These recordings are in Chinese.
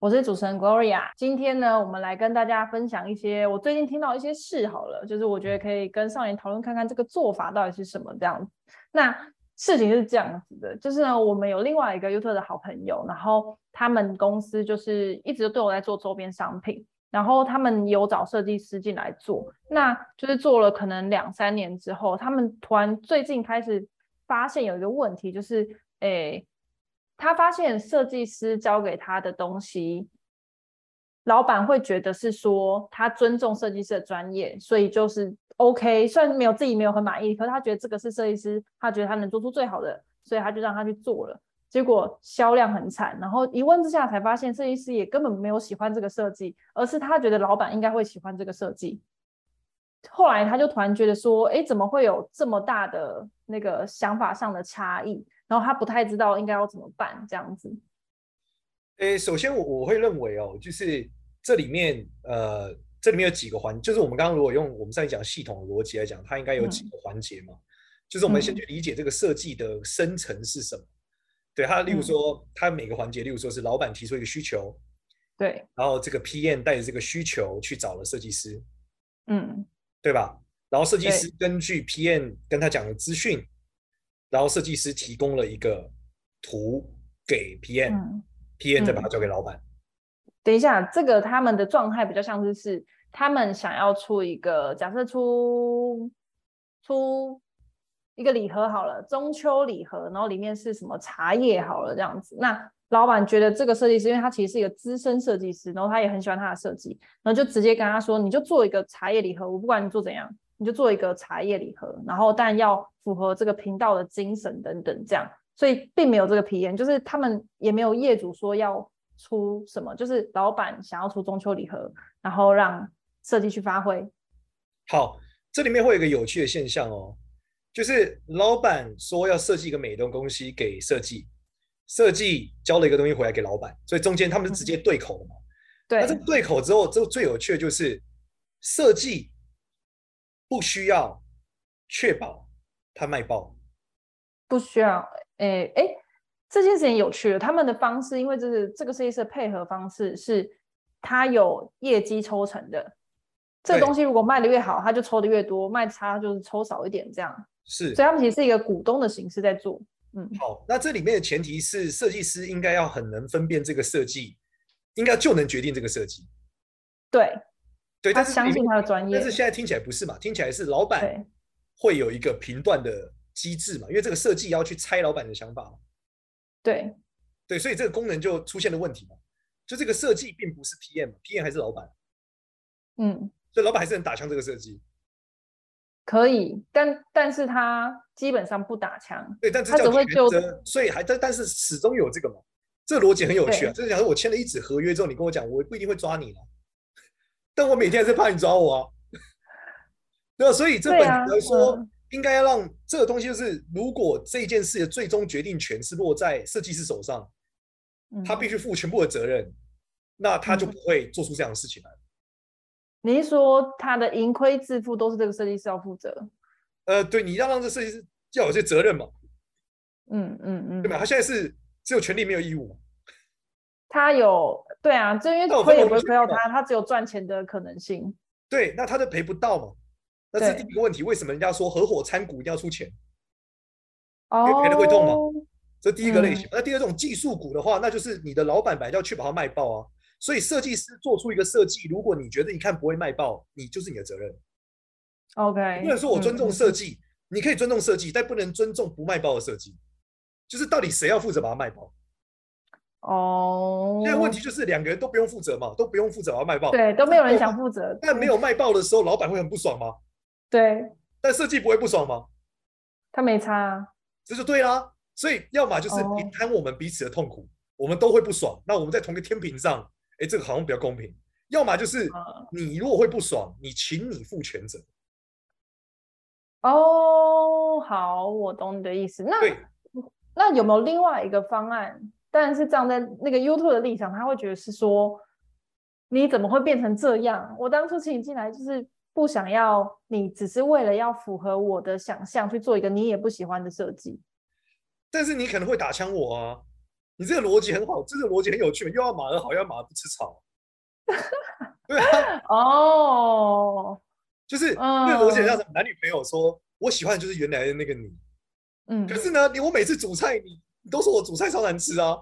我是主持人 Gloria，今天呢，我们来跟大家分享一些我最近听到一些事。好了，就是我觉得可以跟少年讨论看看这个做法到底是什么这样子。那事情是这样子的，就是呢，我们有另外一个 YouTube 的好朋友，然后他们公司就是一直对我在做周边商品，然后他们有找设计师进来做，那就是做了可能两三年之后，他们突然最近开始发现有一个问题，就是诶。他发现设计师交给他的东西，老板会觉得是说他尊重设计师的专业，所以就是 OK。虽然没有自己没有很满意，可是他觉得这个是设计师，他觉得他能做出最好的，所以他就让他去做了。结果销量很惨，然后一问之下才发现设计师也根本没有喜欢这个设计，而是他觉得老板应该会喜欢这个设计。后来他就突然觉得说，哎，怎么会有这么大的那个想法上的差异？然后他不太知道应该要怎么办，这样子。诶，首先我我会认为哦，就是这里面呃，这里面有几个环，就是我们刚刚如果用我们上一讲系统的逻辑来讲，它应该有几个环节嘛。嗯、就是我们先去理解这个设计的深层是什么。嗯、对它，例如说，它每个环节，例如说是老板提出一个需求，对，然后这个 PM 带着这个需求去找了设计师，嗯，对吧？然后设计师根据 PM 跟他讲的资讯。然后设计师提供了一个图给 PM，PM、嗯、再把它交给老板。等一下，这个他们的状态比较像是是他们想要出一个，假设出出一个礼盒好了，中秋礼盒，然后里面是什么茶叶好了这样子。那老板觉得这个设计师，因为他其实是一个资深设计师，然后他也很喜欢他的设计，然后就直接跟他说：“你就做一个茶叶礼盒，我不管你做怎样。”你就做一个茶叶礼盒，然后但要符合这个频道的精神等等，这样，所以并没有这个皮炎就是他们也没有业主说要出什么，就是老板想要出中秋礼盒，然后让设计去发挥。好，这里面会有一个有趣的现象哦，就是老板说要设计一个美东东西给设计，设计交了一个东西回来给老板，所以中间他们是直接对口的嘛？对。那这个对口之后，这个最有趣的就是设计。不需要确保他卖爆，不需要。诶诶，这件事情有趣了。他们的方式，因为这是这个设计师的配合方式，是他有业绩抽成的。这个东西如果卖的越好，他就抽的越多；卖差就是抽少一点，这样。是，所以他们其实是一个股东的形式在做。嗯，好，那这里面的前提是设计师应该要很能分辨这个设计，应该就能决定这个设计。对。对，但是相信他的专业。但是现在听起来不是嘛？听起来是老板会有一个评断的机制嘛？因为这个设计要去猜老板的想法嘛。对，对，所以这个功能就出现了问题嘛。就这个设计并不是 PM，PM 还是老板。嗯，所以老板还是能打枪这个设计。可以，但但是他基本上不打枪。对，但这叫原则。所以还但但是始终有这个嘛？这个逻辑很有趣啊。就是假如我签了一纸合约之后，你跟我讲，我不一定会抓你了。但我每天还是怕你抓我啊，对啊？所以这本来说应该要让这个东西，就是如果这件事的最终决定权是落在设计师手上，他必须负全部的责任，那他就不会做出这样的事情来。你是说他的盈亏自负都是这个设计师要负责？呃，对，你要让这设计师要有些责任嘛。嗯嗯嗯，对吧？他现在是只有权利没有义务。他有对啊，就因为亏也不会亏到他，他只有赚钱的可能性。对，那他就赔不到嘛。那是第一个问题，为什么人家说合伙参股一定要出钱？哦，因为赔了会痛嘛。这第一个类型。那第二种技术股的话，那就是你的老板本来就要去把它卖爆啊。所以设计师做出一个设计，如果你觉得一看不会卖爆，你就是你的责任。OK，不能说我尊重设计，你可以尊重设计，但不能尊重不卖爆的设计。就是到底谁要负责把它卖爆？哦，现在问题就是两个人都不用负责嘛，都不用负责要卖爆，对，都没有人想负责。但没有卖爆的时候，老板会很不爽吗？对。但设计不会不爽吗？他没差啊，这就对啦。所以要么就是平摊我们彼此的痛苦，我们都会不爽。那我们在同一个天平上，哎，这个好像比较公平。要么就是你如果会不爽，你请你负全责。哦，哦，好，我懂你的意思。那对那有没有另外一个方案？但是站在那个 YouTube 的立场，他会觉得是说，你怎么会变成这样？我当初请你进来就是不想要你，只是为了要符合我的想象去做一个你也不喜欢的设计。但是你可能会打枪我啊！你这个逻辑很好，这个逻辑很有趣，又要马儿好，又要马儿不吃草。对啊，哦，就是那个逻辑像什么？男女朋友说，我喜欢的就是原来的那个你。嗯，可是呢，你我每次煮菜，你你都说我煮菜超难吃啊。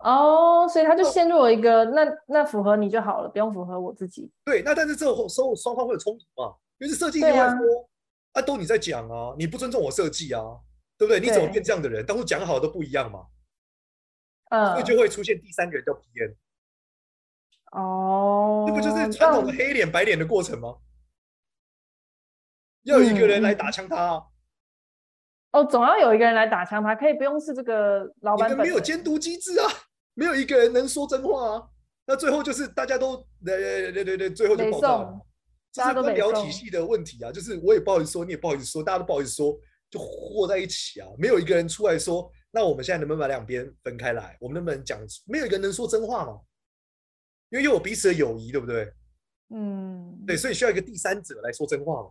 哦，所以他就陷入了一个，那那符合你就好了，不用符合我自己。对，那但是这时候双方会有冲突嘛？因为是设计师会说，啊，都你在讲啊，你不尊重我设计啊，对不对？你怎么变这样的人？当初讲好的都不一样嘛。嗯，所以就会出现第三个人叫 PM。哦，这不就是传统的黑脸白脸的过程吗？要有一个人来打枪他啊。哦，总要有一个人来打枪他，可以不用是这个老板。没有监督机制啊，没有一个人能说真话啊。那最后就是大家都对对对对对，最后就爆炸了。这是官僚体系的问题啊，就是我也不好意思说，你也不好意思说，大家都不好意思说，就和在一起啊。没有一个人出来说，那我们现在能不能把两边分开来？我们能不能讲？没有一个人能说真话嘛？因为有彼此的友谊，对不对？嗯，对，所以需要一个第三者来说真话嘛。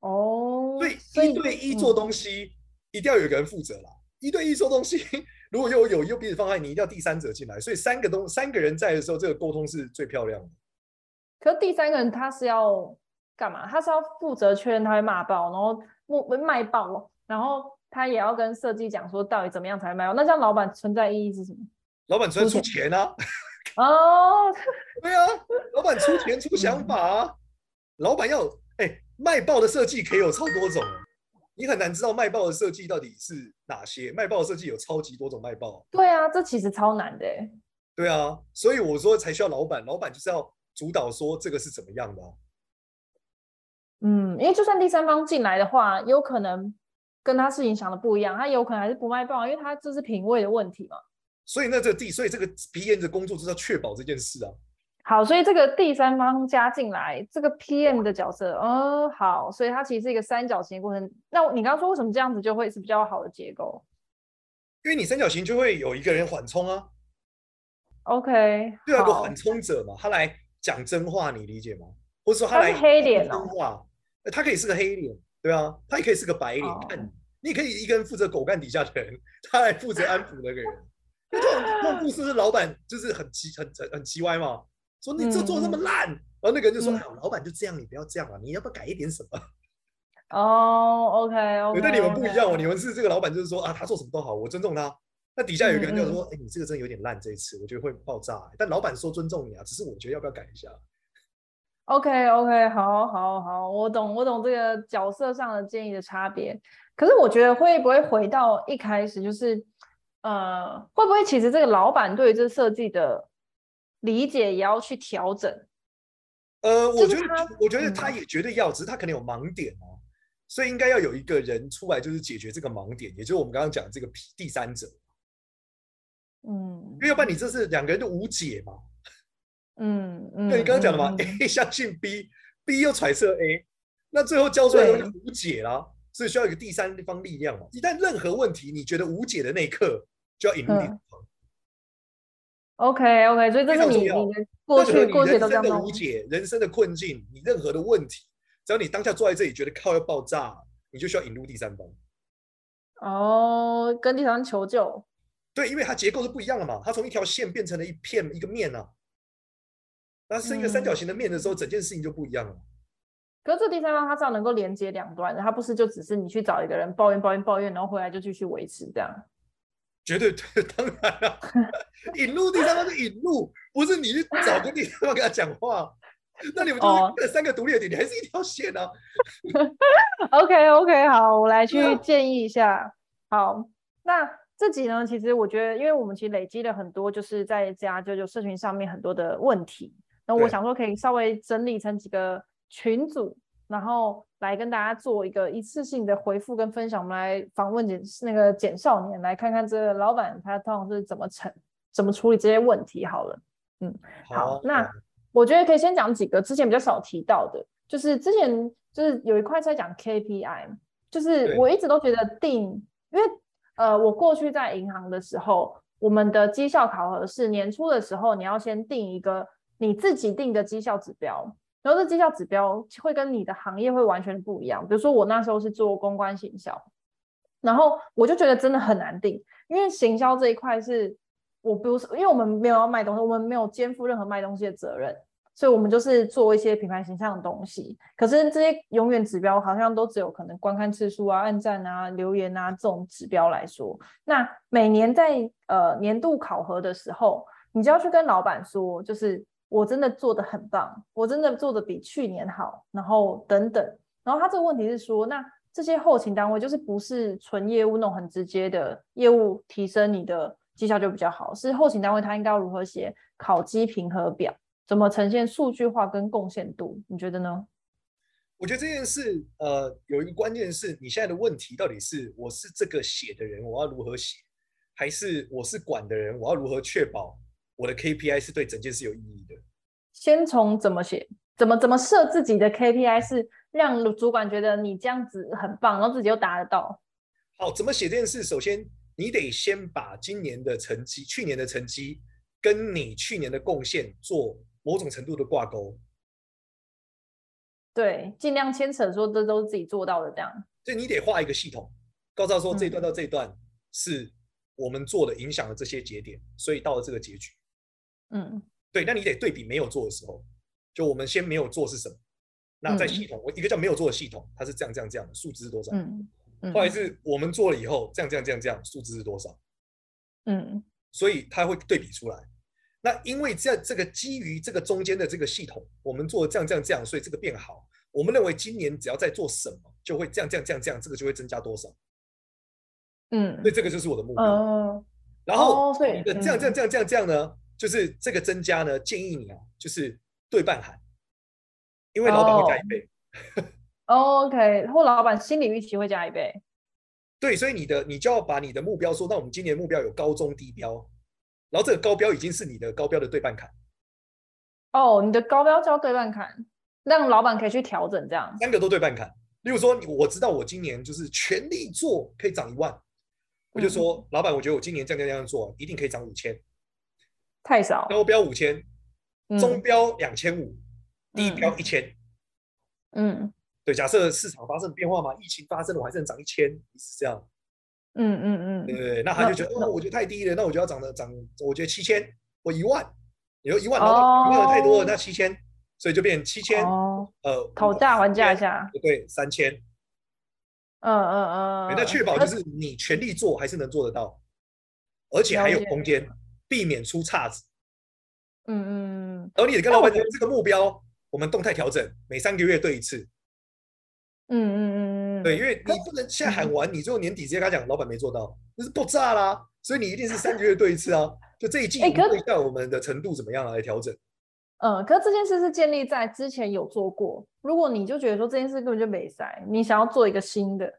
哦，所以一对一做东西，嗯、一定要有一个人负责啦。一对一做东西，如果又有又彼此方案，你一定要第三者进来。所以三个东三个人在的时候，这个沟通是最漂亮的。可是第三个人他是要干嘛？他是要负责确认他会骂爆，然后不卖爆，然后他也要跟设计讲说到底怎么样才卖爆。那这样老板存在意义是什么？老板出出钱啊！哦，对啊，老板出钱出想法啊，嗯、老板要卖爆的设计可以有超多种，你很难知道卖爆的设计到底是哪些。卖爆的设计有超级多种卖爆。对啊，这其实超难的。对啊，所以我说才需要老板，老板就是要主导说这个是怎么样的、啊。嗯，因为就算第三方进来的话，有可能跟他事情想的不一样，他有可能还是不卖爆，因为他这是品味的问题嘛。所以那这个第，所以这个 P N 的工作就是要确保这件事啊。好，所以这个第三方加进来，这个 PM 的角色，嗯，好，所以它其实是一个三角形的过程。那你刚刚说为什么这样子就会是比较好的结构？因为你三角形就会有一个人缓冲啊。OK，就有个缓冲者嘛，他来讲真话，你理解吗？或者说他来黑脸真话，他可以是个黑脸，对啊，他也可以是个白脸。你也可以一个人负责狗干底下的人，他来负责安抚那个人。这种这种故事是老板就是很奇很很很奇歪嘛，说你这做那么烂，嗯、然后那个人就说：“哎、嗯，老板就这样，你不要这样啊，你要不要改一点什么？”哦，OK OK。对，你们不一样哦，你们是这个老板就是说啊，他做什么都好，我尊重他。那底下有一个人就说：“哎、嗯，你这个真的有点烂，这一次我觉得会爆炸。”但老板说尊重你啊，只是我觉得要不要改一下？OK OK，好，好，好，我懂，我懂这个角色上的建议的差别。可是我觉得会不会回到一开始就是？呃，会不会其实这个老板对于这设计的理解也要去调整？呃，我觉得，我觉得他也绝对要，只是他可能有盲点哦，所以应该要有一个人出来，就是解决这个盲点，也就是我们刚刚讲的这个第三者。嗯，因为要不然你这是两个人都无解嘛。嗯嗯，那你刚刚讲的嘛，A 相信 B，B 又揣测 A，那最后交出来都无解啦，所以需要一个第三方力量嘛。一旦任何问题你觉得无解的那一刻。就要引入点 OK OK，所以这是你你的过去过去都这样。的无解，人生的困境，你任何的问题，只要你当下坐在这里觉得靠要爆炸，你就需要引入第三方。哦，跟第三方求救。对，因为它结构是不一样的嘛，它从一条线变成了一片一个面啊。那是一个三角形的面的时候，嗯、整件事情就不一样了。可是这第三方它是要能够连接两端的，它不是就只是你去找一个人抱怨抱怨抱怨，然后回来就继续维持这样。绝对对，当然了，引入第三方是引入，不是你去找个第三方跟他讲话。那你们就是三个独立的点，你还是一条线啊。OK OK，好，我来去建议一下。好，那这集呢，其实我觉得，因为我们其实累积了很多，就是在家就就社群上面很多的问题，那我想说可以稍微整理成几个群组。然后来跟大家做一个一次性的回复跟分享，我们来访问简那个简少年，来看看这个老板他通常是怎么成怎么处理这些问题。好了，嗯，好，好，那我觉得可以先讲几个之前比较少提到的，就是之前就是有一块在讲 KPI，就是我一直都觉得定，因为呃，我过去在银行的时候，我们的绩效考核是年初的时候，你要先定一个你自己定的绩效指标，然后这绩效指标会跟你的行业会完全不一样。比如说我那时候是做公关行销，然后我就觉得真的很难定，因为行销这一块是我不是，因为我们没有要卖东西，我们没有肩负任何卖东西的责任。所以，我们就是做一些品牌形象的东西。可是，这些永远指标好像都只有可能观看次数啊、按赞啊、留言啊这种指标来说。那每年在呃年度考核的时候，你就要去跟老板说，就是我真的做得很棒，我真的做得比去年好，然后等等。然后他这个问题是说，那这些后勤单位就是不是纯业务那种很直接的业务提升你的绩效就比较好，是后勤单位他应该要如何写考绩评核表？怎么呈现数据化跟贡献度？你觉得呢？我觉得这件事，呃，有一个关键是你现在的问题到底是我是这个写的人，我要如何写，还是我是管的人，我要如何确保我的 KPI 是对整件事有意义的？先从怎么写，怎么怎么设自己的 KPI 是让主管觉得你这样子很棒，然后自己又达得到。好，怎么写这件事？首先，你得先把今年的成绩、去年的成绩跟你去年的贡献做。某种程度的挂钩，对，尽量牵扯说这都是自己做到的这样。所以你得画一个系统，告诉他说这一段到这一段是我们做的，影响了这些节点，所以到了这个结局。嗯，对，那你得对比没有做的时候，就我们先没有做是什么？那在系统，我一个叫没有做的系统，它是这样这样这样的，数值是多少？嗯嗯，后来是我们做了以后，这样这样这样这样，数值是多少？嗯，所以它会对比出来。那因为在这个基于这个中间的这个系统，我们做这样这样这样，所以这个变好。我们认为今年只要在做什么，就会这样这样这样这样，这个就会增加多少。嗯，所以这个就是我的目标。嗯，然后，哦，所以这样这样这样这样这样呢，就是这个增加呢，建议你啊，就是对半喊，因为老板会加一倍。哦，OK，或老板心理预期会加一倍。对，所以你的你就要把你的目标说，那我们今年目标有高中低标。然后这个高标已经是你的高标的对半砍。哦，你的高标叫对半砍，让老板可以去调整这样。三个都对半砍。例如说，我知道我今年就是全力做可以涨一万，我就说、嗯、老板，我觉得我今年这样这样这样做一定可以涨五千。太少。高标五千，中标两千五，低标一千。嗯。对，假设市场发生变化嘛，疫情发生了，我还是能涨一千，是这样。嗯嗯嗯，对那他就觉得哦，我觉得太低了，那我就要涨的涨，我觉得七千或一万，你说一万，一万的太多了，那七千，所以就变七千，呃，讨价还价一下，对，三千，嗯嗯嗯，那确保就是你全力做还是能做得到，而且还有空间，避免出岔子。嗯嗯嗯，然后你也跟老板讲这个目标，我们动态调整，每三个月对一次。嗯嗯嗯嗯，对，因为你不能现在喊完，你最后年底直接跟他讲，老板没做到，那是爆炸啦。所以你一定是三个月对一次啊。就这一季，你对一下我们的程度怎么样来调整。嗯，可是这件事是建立在之前有做过。如果你就觉得说这件事根本就没塞，你想要做一个新的，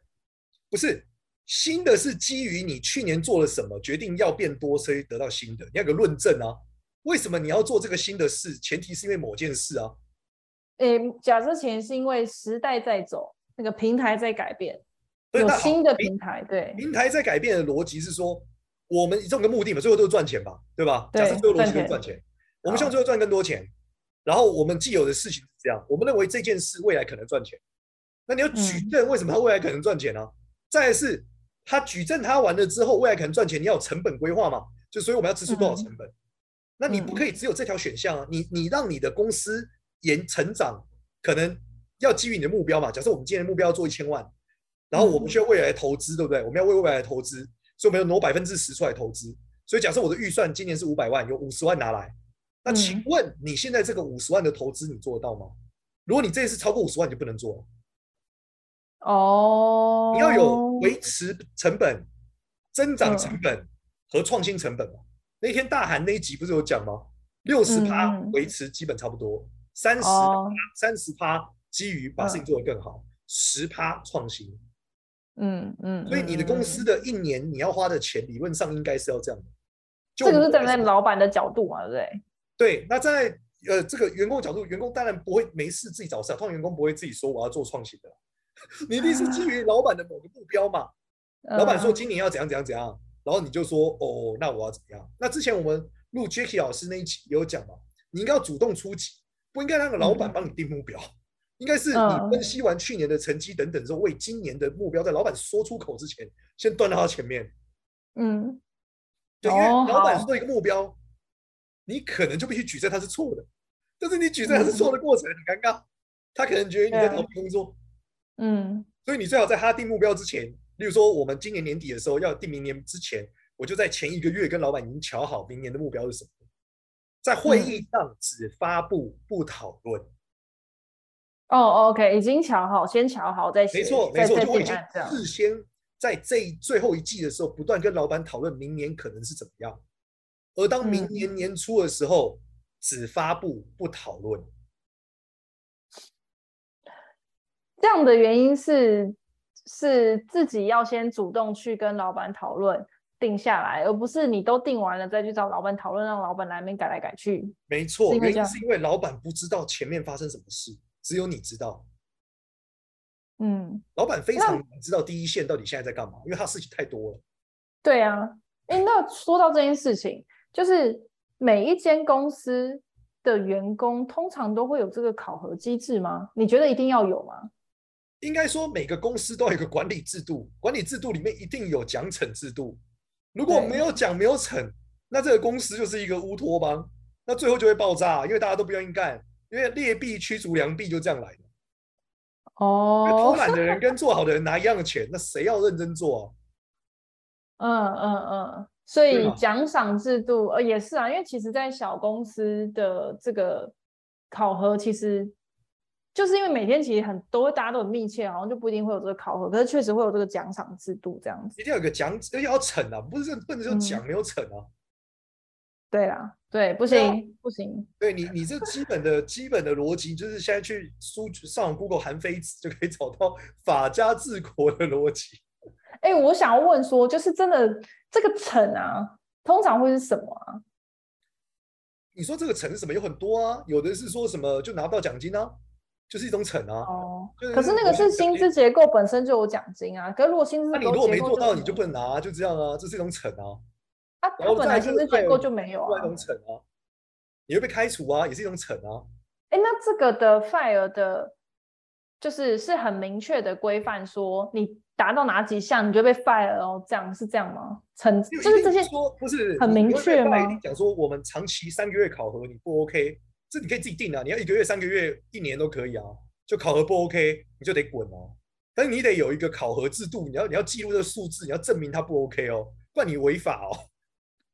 不是新的，是基于你去年做了什么，决定要变多，所以得到新的，你要有个论证啊。为什么你要做这个新的事？前提是因为某件事啊。诶，假设前是因为时代在走。那个平台在改变，有新的平台，对，平台在改变的逻辑是说，我们以这种个目的嘛，最后都是赚钱吧，对吧？假设最后逻辑是赚钱，我们希望最后赚更多钱，然后我们既有的事情是这样，我们认为这件事未来可能赚钱，那你要举证为什么它未来可能赚钱呢？再来是，他举证他完了之后，未来可能赚钱，你要有成本规划嘛，就所以我们要支出多少成本？那你不可以只有这条选项啊，你你让你的公司延成长可能。要基于你的目标嘛？假设我们今年的目标要做一千万，然后我们需要未来投资，对不对？我们要为未来投资，所以我们要挪百分之十出来投资。所以假设我的预算今年是五百万，有五十万拿来，那请问你现在这个五十万的投资你做得到吗？如果你这一次超过五十万，你就不能做了。哦，你要有维持成本、增长成本和创新成本嘛？那天大韩那一集不是有讲吗？六十趴维持基本差不多，三十三十趴。基于把事情做得更好，十趴创新，嗯嗯，所以你的公司的一年你要花的钱，理论上应该是要这样的。这个是站在老板的角度嘛，对不对？对，那在呃这个员工角度，员工当然不会没事自己找事，通常员工不会自己说我要做创新的，你一定是基于老板的某个目标嘛。老板说今年要怎样怎样怎样，然后你就说哦，那我要怎么样？那之前我们录 Jacky 老师那一集也有讲嘛，你应该要主动出击，不应该让个老板帮你定目标，应该是你分析完去年的成绩等等之后，为今年的目标在老板说出口之前，先端到他前面。嗯，对，因为老板说一个目标，你可能就必须举证他是错的，但是你举证他是错的过程很尴尬，他可能觉得你在逃避工作。嗯，所以你最好在他定目标之前。例如说，我们今年年底的时候要定明年之前，我就在前一个月跟老板已经瞧好明年的目标是什么，在会议上只发布不讨论。哦、嗯 oh,，OK，已经瞧好，先瞧好再写。没错，没错，就我已经事先在这最后一季的时候，不断跟老板讨论明年可能是怎么样，而当明年年初的时候，嗯、只发布不讨论。这样的原因是。是自己要先主动去跟老板讨论定下来，而不是你都定完了再去找老板讨论，让老板来面改来改去。没错，原因是因为老板不知道前面发生什么事，只有你知道。嗯，老板非常知道第一线到底现在在干嘛，因为他事情太多了。对啊，哎，那说到这件事情，就是每一间公司的员工通常都会有这个考核机制吗？你觉得一定要有吗？应该说，每个公司都有一个管理制度，管理制度里面一定有奖惩制度。如果没有奖没有惩，那这个公司就是一个乌托邦，那最后就会爆炸，因为大家都不愿意干，因为劣币驱逐良币就这样来的。哦，偷懒的人 跟做好的人拿一样的钱，那谁要认真做啊？嗯嗯嗯，所以奖赏制度呃也是啊，因为其实，在小公司的这个考核其实。就是因为每天其实很都会大家都很密切，好像就不一定会有这个考核，可是确实会有这个奖赏制度这样子。一定要有个奖，而且要惩啊，不是不能就奖没有惩啊。对啦，对，不行不行。对你，你这基本的基本的逻辑就是现在去搜上 Google 韩非子就可以找到法家治国的逻辑。哎、欸，我想要问说，就是真的这个惩啊，通常会是什么啊？你说这个惩是什么？有很多啊，有的是说什么就拿不到奖金啊。就是一种惩啊！哦，可是那个是薪资结构本身就有奖金啊。可是如果薪资，那你如果没做到，你就不能拿，就这样啊。这是一种惩啊。啊，他本来薪资结构就没有啊。一种惩啊，你会被开除啊，也是一种惩啊。哎，那这个的 fire 的，就是是很明确的规范，说你达到哪几项，你就被 fire 哦。这样是这样吗？惩就是这些说不是很明确吗？讲说我们长期三个月考核你不 OK。这你可以自己定啊，你要一个月、三个月、一年都可以啊。就考核不 OK，你就得滚哦。但是你得有一个考核制度，你要你要记录这个数字，你要证明它不 OK 哦，不然你违法哦。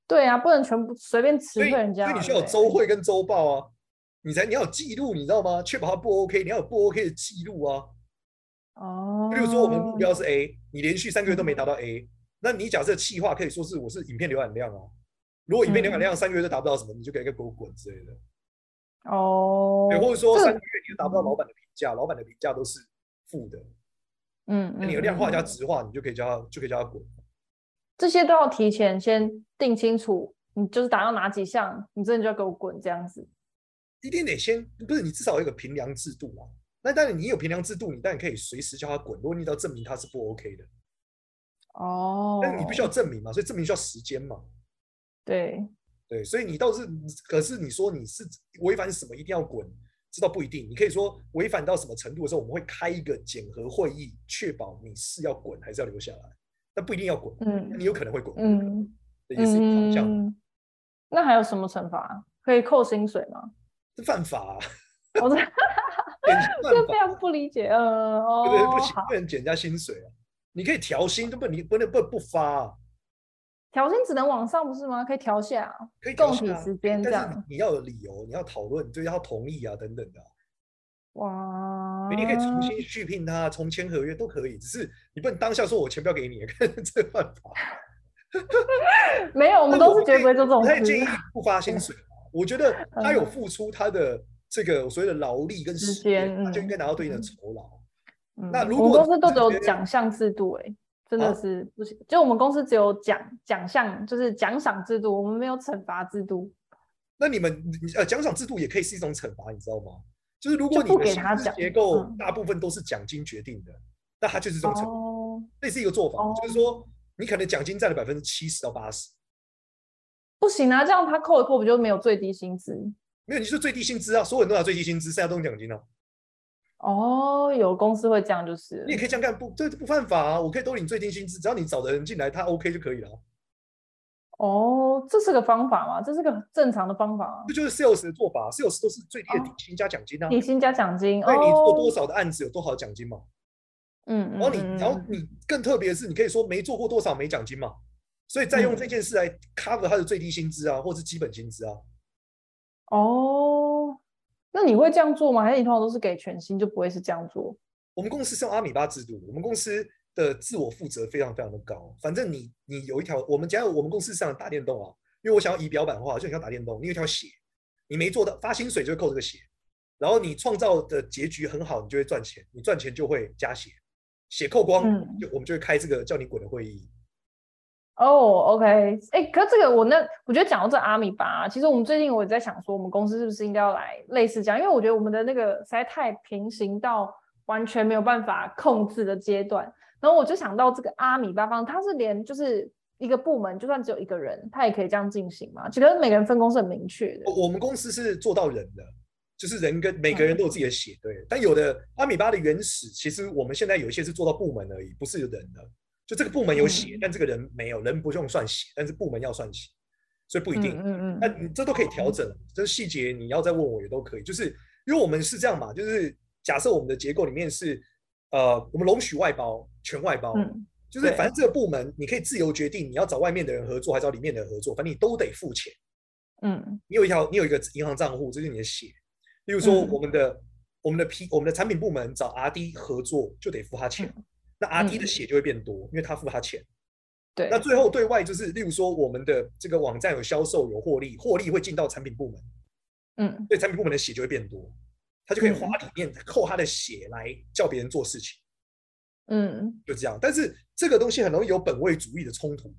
对啊，不能全部随便辞退人家。所以你需要有周会跟周报啊，你才你要有记录，你知道吗？确保它不 OK，你要有不 OK 的记录啊。哦。比如说我们目标是 A，你连续三个月都没达到 A，嗯，那你假设企划可以说是我是影片浏览量啊。如果影片浏览量三个月都达不到什么，你就可以给我滚之类的。哦，对，或者说三个月你都达不到老板的评价，老板的评价都是负的，嗯，那你的量化加质化，你就可以叫他，就可以叫他滚。这些都要提前先定清楚，你就是达到哪几项，你真的就要给我滚这样子。一定得先，不是你至少有一个评量制度啊？那当然你有评量制度，你当然可以随时叫他滚。如果你要证明他是不 OK 的，哦，但你必须要证明嘛，所以证明需要时间嘛。对。对，所以你倒是，可是你说你是违反什么一定要滚，这倒不一定。你可以说违反到什么程度的时候，我们会开一个检核会议，确保你是要滚还是要留下来，但不一定要滚。嗯，你有可能会滚。嗯，这也是一个方向。嗯，那还有什么惩罚？可以扣薪水吗？这犯法啊！我这这非常不理解。呃，哦，对对，不行，不能减人家薪水啊！你可以调薪，都不你不能不不发啊。调薪只能往上不是吗？可以调下，可以共体时间这样。你要有理由，你要讨论，就要同意啊，等等的。哇！你可以重新续聘他，重签合约都可以，只是你不能当下说我钱不要给你，看这个办法。没有，我们都是绝对不会做这种事。我太建议不发薪水，我觉得他有付出他的这个所谓的劳力跟时间，他就应该拿到对应的酬劳。那如果公司都只有奖项制度，哎。真的是不行，啊、就我们公司只有奖奖项，就是奖赏制度，我们没有惩罚制度。那你们呃奖赏制度也可以是一种惩罚，你知道吗？就是如果你的薪资结构嗯大部分都是奖金决定的，那他就是这种程度。哦，这是一个做法，哦就是说你可能奖金占了百分之七十到八十，不行啊，这样他扣一扣不就没有最低薪资？没有，你是最低薪资啊，所有人都拿最低薪资，剩下都是奖金啊。哦，有公司会这样，就是你也可以这样干，不，这不犯法啊，我可以都领最低薪资，只要你找的人进来，他 OK 就可以了啊。哦，这是个方法吗？这是个正常的方法啊这？就是 sales 的做法，sales 都是最低的底薪加奖金啊。底薪加奖金，对，你做多哦，少的案子有多少奖金嘛？嗯嗯，然后你，嗯然后你更特别的是，你可以说没做过多少没奖金嘛，所以再用这件事来 cover 他的最低薪资啊，或是基本薪资啊。哦，那你会这样做吗？还是你通常都是给全薪，就不会是这样做？我们公司是用阿米巴制度，我们公司的自我负责非常非常的高。反正你你有一条，我们假如我们公司上打电动啊，因为我想要仪表板化，就你要打电动，你有一条血，你没做到发薪水就会扣这个血，然后你创造的结局很好，你就会赚钱，你赚钱就会加血，血扣光，嗯就我们就会开这个叫你滚的会议。哦，OK，哎，可是这个我那我觉得讲到这阿米巴，其实我们最近我也在想说，我们公司是不是应该要来类似这样？因为我觉得我们的那个实在太平行到完全没有办法控制的阶段。然后我就想到这个阿米巴方，它是连就是一个部门，就算只有一个人，他也可以这样进行吗？觉得每个人分工是很明确的。我们公司是做到人的，就是人跟每个人都有自己的血，对。但有的阿米巴的原始，其实我们现在有一些是做到部门而已，不是人的。就这个部门有写，但这个人没有，人不用算写，但是部门要算写，所以不一定。嗯嗯嗯。那你这都可以调整，这细节你要再问我也都可以。就是因为我们是这样嘛，就是假设我们的结构里面是，呃，我们容许外包，全外包，嗯，就是反正这个部门你可以自由决定你要找外面的人合作还是找里面的人合作，反正你都得付钱。嗯，你有一条，你有一个银行账户，这是你的血。例如说，我们的、嗯、我们的 P 我们的产品部门找 RD 合作，就得付他钱。嗯那阿 d 的血就会变多，嗯、因为他付他钱。对。那最后对外就是，例如说我们的这个网站有销售有获利，获利会进到产品部门。嗯。对，产品部门的血就会变多，他就可以花里面扣他的血来叫别人做事情。嗯。就这样，但是这个东西很容易有本位主义的冲突。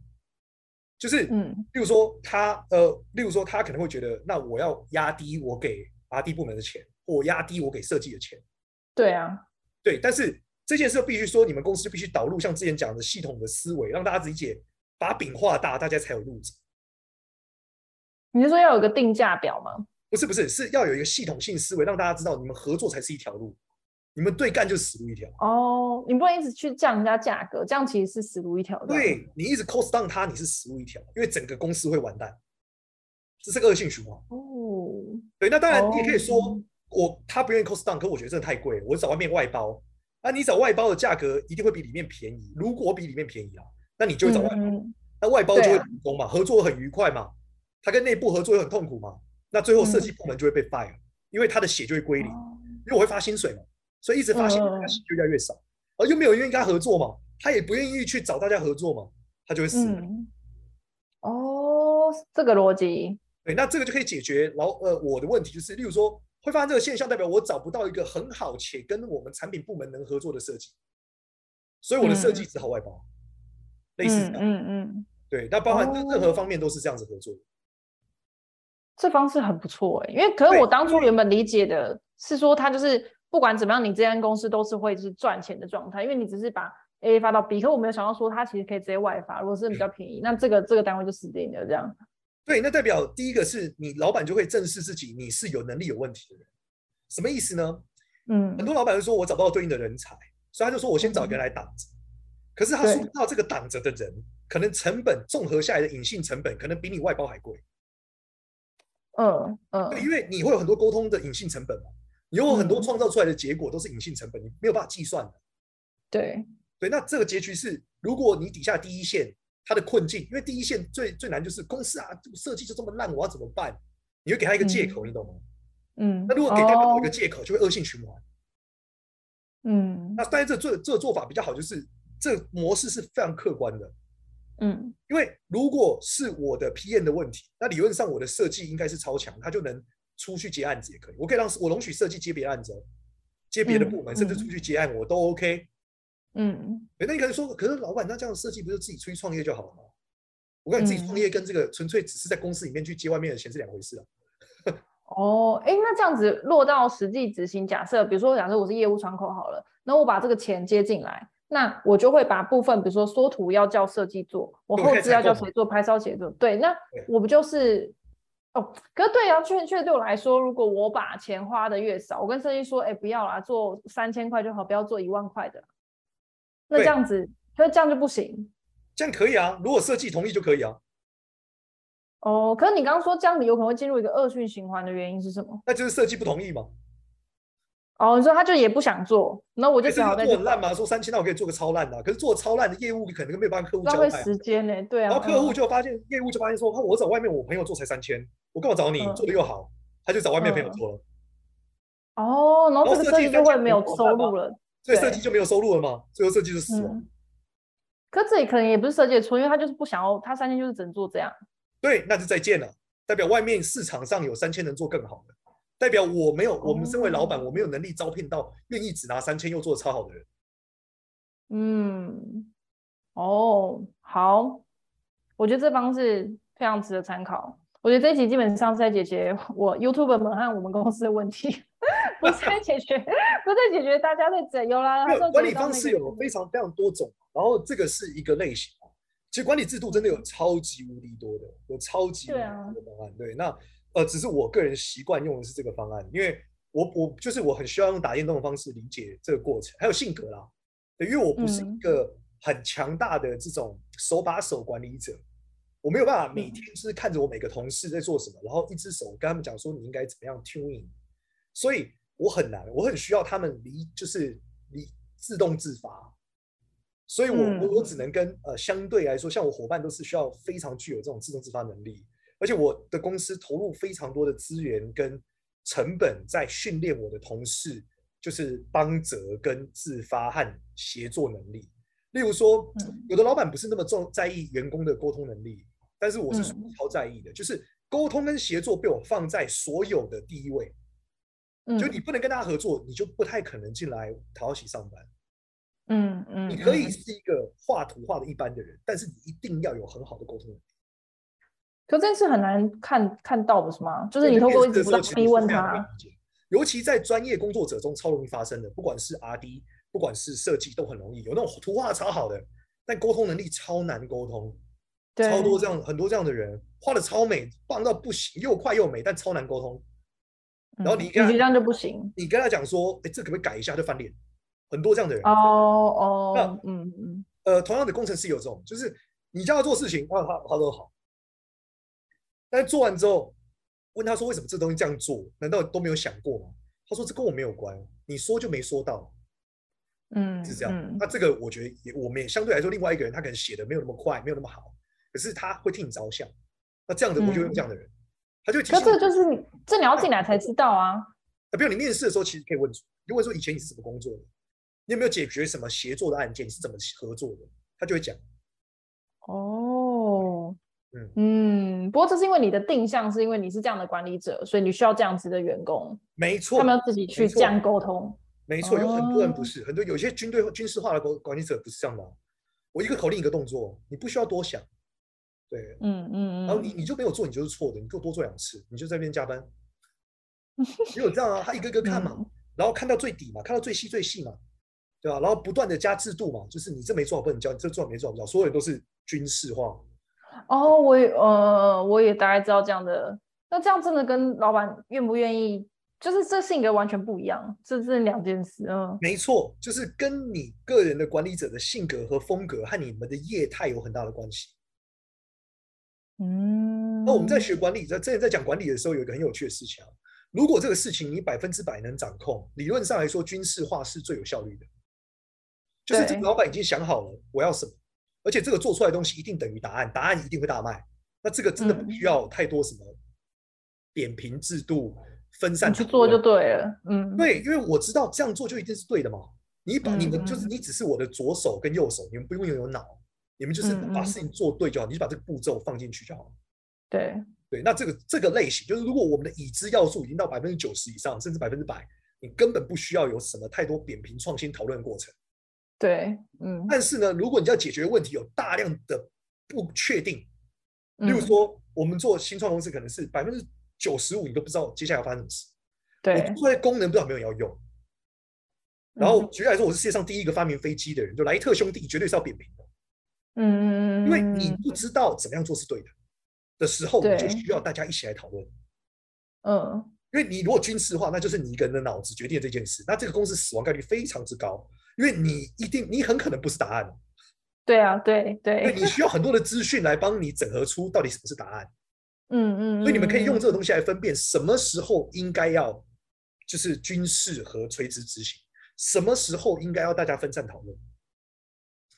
就是，嗯，例如说他呃，例如说他可能会觉得，那我要压低我给 RD 部门的钱，或压低我给设计的钱。对啊。对，但是。这件事必须说，你们公司就必须导入像之前讲的系统的思维，让大家理解，把饼画大，大家才有路子。你是说要有个定价表吗？不是，不是，是要有一个系统性思维，让大家知道你们合作才是一条路，你们对干就是死路一条。哦，你不能一直去降人家价格，这样其实是死路一条的。对，你一直 cost down 它，你是死路一条，因为整个公司会完蛋，这是个恶性循环。哦，对，那当然你也可以说，哦、我他不愿意 cost down，可我觉得真的太贵，我找外面外包。那你找外包的价格一定会比里面便宜，如果比里面便宜啊，那你就会找外包。嗯、那外包就会成功嘛，啊、合作很愉快嘛。他跟内部合作又很痛苦嘛，那最后设计部门就会被 fire，、嗯、因为他的血就会归零，嗯、因为我会发薪水嘛，所以一直发薪水，他血就越来越少，嗯、而又没有人愿意跟他合作嘛，他也不愿意去找大家合作嘛，他就会死、嗯。哦，这个逻辑。对，那这个就可以解决然后呃我的问题，就是例如说。会发生这个现象，代表我找不到一个很好且跟我们产品部门能合作的设计，所以我的设计只好外包，嗯、类似这样。嗯嗯。对，那包含任何方面都是这样子合作。哦、这方式很不错哎，因为可是我当初原本理解的是说，他就是不管怎么样，你这间公司都是会是赚钱的状态，因为你只是把 A 发到 B，可我没有想到说它其实可以直接外发，如果是比较便宜，那这个这个单位就死定了这样。对，那代表第一个是你老板就会正视自己，你是有能力有问题的人，什么意思呢？嗯，很多老板就说我找不到对应的人才，所以他就说我先找一个人来挡着。嗯、可是他说不到这个挡着的人，可能成本综合下来的隐性成本，可能比你外包还贵。嗯嗯，因为你会有很多沟通的隐性成本嘛，你有很多创造出来的结果都是隐性成本，你没有办法计算的。对对，那这个结局是，如果你底下第一线。他的困境，因为第一线最最难就是公司啊，设计就这么烂，我要怎么办？你会给他一个借口，嗯、你懂吗？嗯。那如果给他某一个借口，就会恶性循环。嗯。那但是这做这个做法比较好，就是这个模式是非常客观的。嗯。因为如果是我的 PM 的问题，那理论上我的设计应该是超强，他就能出去接案子也可以。我可以让我容许设计接别的案子，接别的部门，嗯、甚至出去接案，我都 OK。嗯，哎，那你可能说，可是老板，那这样设计不是自己出去创业就好了吗？我感觉自己创业跟这个纯粹只是在公司里面去接外面的钱是两回事啊。哦，哎，那这样子落到实际执行，假设比如说，假设我是业务窗口好了，那我把这个钱接进来，那我就会把部分，比如说缩图要叫设计做，我后制要叫谁做，拍照写作，对，那我不就是，哦，可是对啊，确确实对我来说，如果我把钱花的越少，我跟设计说，哎，不要啦，做三千块就好，不要做一万块的，那这样子，可是这样就不行，这样可以啊，如果设计同意就可以啊。哦，可是你刚刚说这样子有可能会进入一个恶性循环的原因是什么？那就是设计不同意嘛。哦，你说他就也不想做，那我就只好做很烂嘛。说三千，那我可以做个超烂的。可是做超烂的业务，你可能没有办法客户交代。浪费时间呢，对啊。然后客户就发现，业务就发现说，我找外面我朋友做才三千，我干嘛找你？做的又好，他就找外面朋友做了。哦，然后这个设计就会没有收入了，所以设计就没有收入了嘛，最后设计就死了。可这里可能也不是设计的错，因为他就是不想要，他三千就是只能做这样。对，那就再见了。代表外面市场上有三千能做更好的，代表我没有，我们身为老板，我没有能力招聘到愿意只拿三千又做超好的人。嗯，哦，好，我觉得这方式非常值得参考。我觉得这一集基本上是在解决我 YouTuber 们和我们公司的问题，不是解决，不是解决大家在整有啦。管理方式有非常非常多种，然后这个是一个类型。其实管理制度真的有超级无敌多的，有超级无敌多的方案。对，啊、对，那呃，只是我个人习惯用的是这个方案，因为我我就是我很需要用打电动的方式理解这个过程，还有性格啦。对，因为我不是一个很强大的这种手把手管理者，我没有办法每天就是看着我每个同事在做什么，然后一只手跟他们讲说你应该怎么样 tuning，所以我很难，我很需要他们离就是离自动自发。所以我，我我我只能跟呃相对来说，像我伙伴都是需要非常具有这种自动自发能力，而且我的公司投入非常多的资源跟成本在训练我的同事，就是帮责跟自发和协作能力。例如说，有的老板不是那么重在意员工的沟通能力，但是我是超在意的，就是沟通跟协作被我放在所有的第一位。就你不能跟他合作，你就不太可能进来讨好喜上班。嗯嗯，你可以是一个画图画的一般的人，但是你一定要有很好的沟通能力。可这件事很难看看到的是吗？就是你透过一直在逼问他，尤其在专业工作者中超容易发生的，不管是 RD，不管是设计都很容易有那种图画超好的，但沟通能力超难沟通。对，超多这样很多这样的人画的超美，棒到不行，又快又美，但超难沟通。然后你跟他、嗯、这样就不行，你跟他讲说，哎，这可不可以改一下，就翻脸。很多这样的人哦哦，那嗯嗯呃，同样的工程师有这种，就是你叫他做事情，他他他都好，但是做完之后，问他说为什么这东西这样做，难道都没有想过吗？他说这跟我没有关，你说就没说到，嗯，是这样。嗯、那这个我觉得也，我们也相对来说，另外一个人他可能写的没有那么快，没有那么好，可是他会替你着想。那这样子，我就用这样的人，嗯、他就提醒。可这个就是你，这你要进来才知道啊。啊，比如你面试的时候，其实可以问，就问说以前你是怎么工作的。你有没有解决什么协作的案件？你是怎么合作的？他就会讲。哦，嗯嗯，不过这是因为你的定向是因为你是这样的管理者，所以你需要这样子的员工。没错，他们要自己去这样沟通。没错，有很多人不是，很多有些军队军事化的管理者不是这样的。我一个口令一个动作，你不需要多想。对，嗯嗯，然后你你就没有做，你就是错的，你给我多做两次，你就在那边加班。只有这样啊，他一个一个看嘛，然后看到最底嘛，看到最细最细嘛。对吧？然后不断的加制度嘛，就是你这没做好不能教，你这做好没做好不交，所有人都是军事化。哦，我也呃，我也大概知道这样的。那这样真的跟老板愿不愿意，就是这性格完全不一样，这是两件事。嗯，没错，就是跟你个人的管理者的性格和风格和你们的业态有很大的关系。嗯，那我们在学管理，在之前在讲管理的时候，有一个很有趣的事情啊。如果这个事情你百分之百能掌控，理论上来说，军事化是最有效率的。就是这个老板已经想好了我要什么，而且这个做出来的东西一定等于答案，答案一定会大卖。那这个真的不需要太多什么扁平制度、分散去做就对了。嗯，对，因为我知道这样做就一定是对的嘛。你把你们就是你只是我的左手跟右手，你们不用拥有脑，你们就是把事情做对就好，你就把这个步骤放进去就好。对对，那这个这个类型就是如果我们的已知要素已经到百分之九十以上，甚至百分之百，你根本不需要有什么太多扁平创新讨论过程。对，嗯，但是呢，如果你要解决问题，有大量的不确定，例如说，我们做新创公司可能是百分之九十五你都不知道接下来要发生什么事。对，我做出功能不知道有没有人要用。然后举例来说，我是世界上第一个发明飞机的人，就莱特兄弟绝对是要扁平的。嗯嗯嗯，因为你不知道怎么样做是对的的时候，你就需要大家一起来讨论。嗯，因为你如果军事化，那就是你一个人的脑子决定这件事，那这个公司死亡概率非常之高，因为你一定你很可能不是答案。对啊，对对，因为你需要很多的资讯来帮你整合出到底什么是答案。嗯嗯，所以你们可以用这个东西来分辨什么时候应该要就是军事和垂直执行，什么时候应该要大家分散讨论。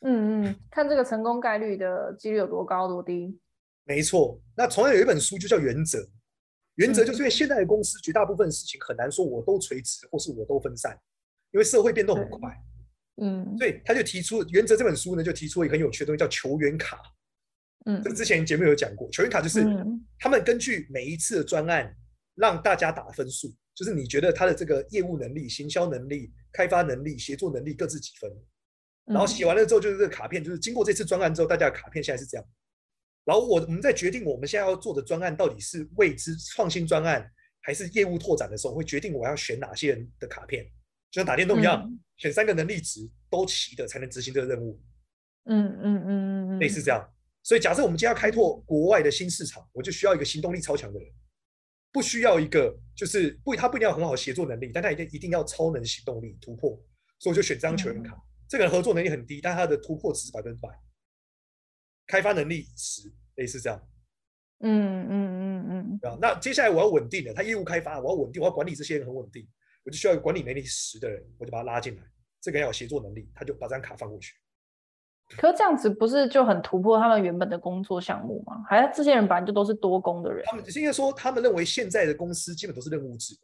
嗯嗯，看这个成功概率的几率有多高多低。没错，那同样有一本书就叫《原则》，原则就是因为现在的公司绝大部分事情很难说我都垂直或是我都分散，因为社会变动很快。嗯，所以他就提出《原则》这本书呢，就提出了一个很有趣的东西，叫球员卡。嗯，这之前节目有讲过，球员卡就是他们根据每一次的专案让大家打分数，就是你觉得他的这个业务能力、行销能力、开发能力、协作能力各自几分。然后写完了之后，就是这个卡片，就是经过这次专案之后，大家的卡片现在是这样。然后我我们在决定我们现在要做的专案到底是未知创新专案还是业务拓展的时候，会决定我要选哪些人的卡片，就像打电动一样，选三个能力值都齐的才能执行这个任务。嗯嗯嗯嗯，类似这样。所以假设我们今天要开拓国外的新市场，我就需要一个行动力超强的人，不需要一个就是不他不一定要很好协作能力，但他一定一定要超能行动力突破，所以我就选这张球员卡。这个人合作能力很低，但他的突破值是百分之百，开发能力十，类似这样。嗯嗯嗯嗯。啊、嗯，那接下来我要稳定的，他业务开发，我要稳定，我要管理这些人很稳定，我就需要一个管理能力十的人，我就把他拉进来。这个人要有协作能力，他就把这张卡放过去。可是这样子不是就很突破他们原本的工作项目吗？还是这些人本来就都是多工的人？他们应该说，他们认为现在的公司基本都是任务制。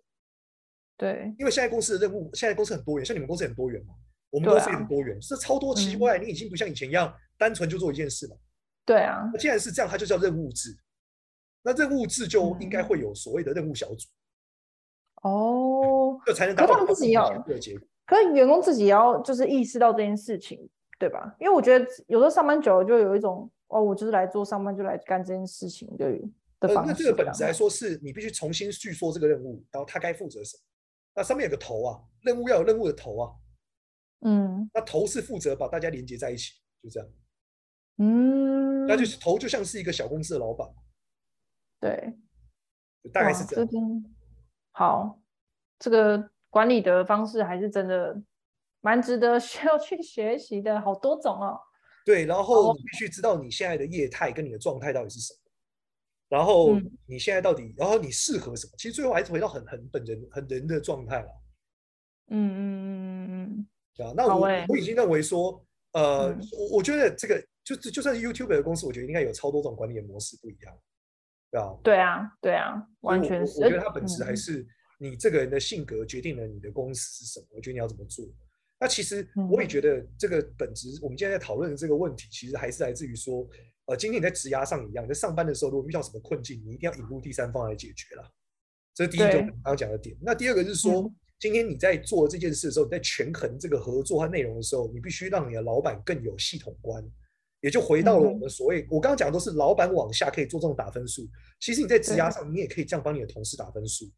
对，因为现在公司的任务，现在公司很多元，像你们公司很多元嘛。我们公司也很多元，是、啊、超多奇怪、嗯。你已经不像以前一样单纯就做一件事了。对啊，那既然是这样，它就叫任务制。那任务制就应该会有所谓的任务小组。哦，这才能达到他们自己要的结果。可是员工自己也要就是意识到这件事情，对吧？因为我觉得有时候上班久了，就有一种哦，我就是来做上班，就来干这件事情对的方式。呃，那这个本质来说，是你必须重新叙说这个任务，然后他该负责什么。那上面有个头啊，任务要有任务的头啊。嗯，那头是负责把大家连接在一起，就这样。嗯，那就是头就像是一个小公司的老板，对，大概是这样。这好，这个管理的方式还是真的蛮值得需 要去学习的，好多种哦。对，然后你必须知道你现在的业态跟你的状态到底是什么，然后你现在到底，嗯、然后你适合什么？其实最后还是回到很很本人很人的状态了。嗯嗯嗯。啊，那我、欸、我已经认为说，呃，嗯、我我觉得这个就就算是 YouTube 的公司，我觉得应该有超多种管理的模式不一样，对啊，对啊，对啊，完全是。我，我觉得它本质还是你这个人的性格决定了你的公司是什么，嗯、我觉得你要怎么做。那其实我也觉得这个本质，我们今天在讨论的这个问题，其实还是来自于说，呃，今天你在职涯上一样，在上班的时候，如果遇到什么困境，你一定要引入第三方来解决了。这是第一个刚刚讲的点。那第二个是说。嗯今天你在做这件事的时候，你在权衡这个合作和内容的时候，你必须让你的老板更有系统观，也就回到了我们所谓，我刚刚讲的都是老板往下可以做这种打分数。其实你在职涯上，你也可以这样帮你的同事打分数，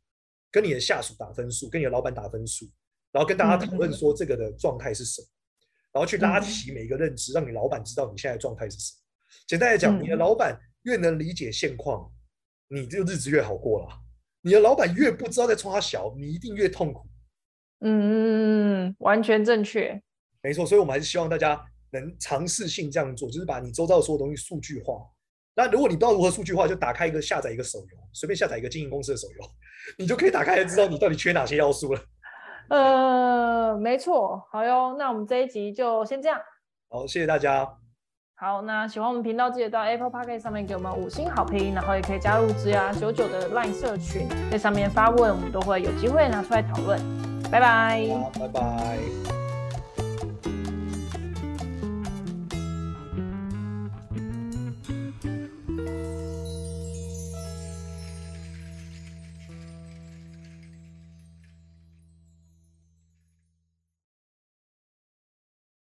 跟你的下属打分数，跟你的老板打分数，然后跟大家讨论说这个的状态是什么，然后去拉齐每一个认知，让你老板知道你现在的状态是什么。简单来讲，你的老板越能理解现况，你这个日子越好过了。你的老板越不知道在冲他小，你一定越痛苦。嗯，完全正确，没错。所以，我们还是希望大家能尝试性这样做，就是把你周遭的所有东西数据化。那如果你不知道如何数据化，就打开一个下载一个手游，随便下载一个经营公司的手游，你就可以打开来知道你到底缺哪些要素了。呃，没错。好哟，那我们这一集就先这样。好，谢谢大家。好，那喜欢我们频道，记得到 Apple Podcast 上面给我们五星好评，然后也可以加入职涯九九的 Line 社群，在上面发问，我们都会有机会拿出来讨论。拜拜，拜拜。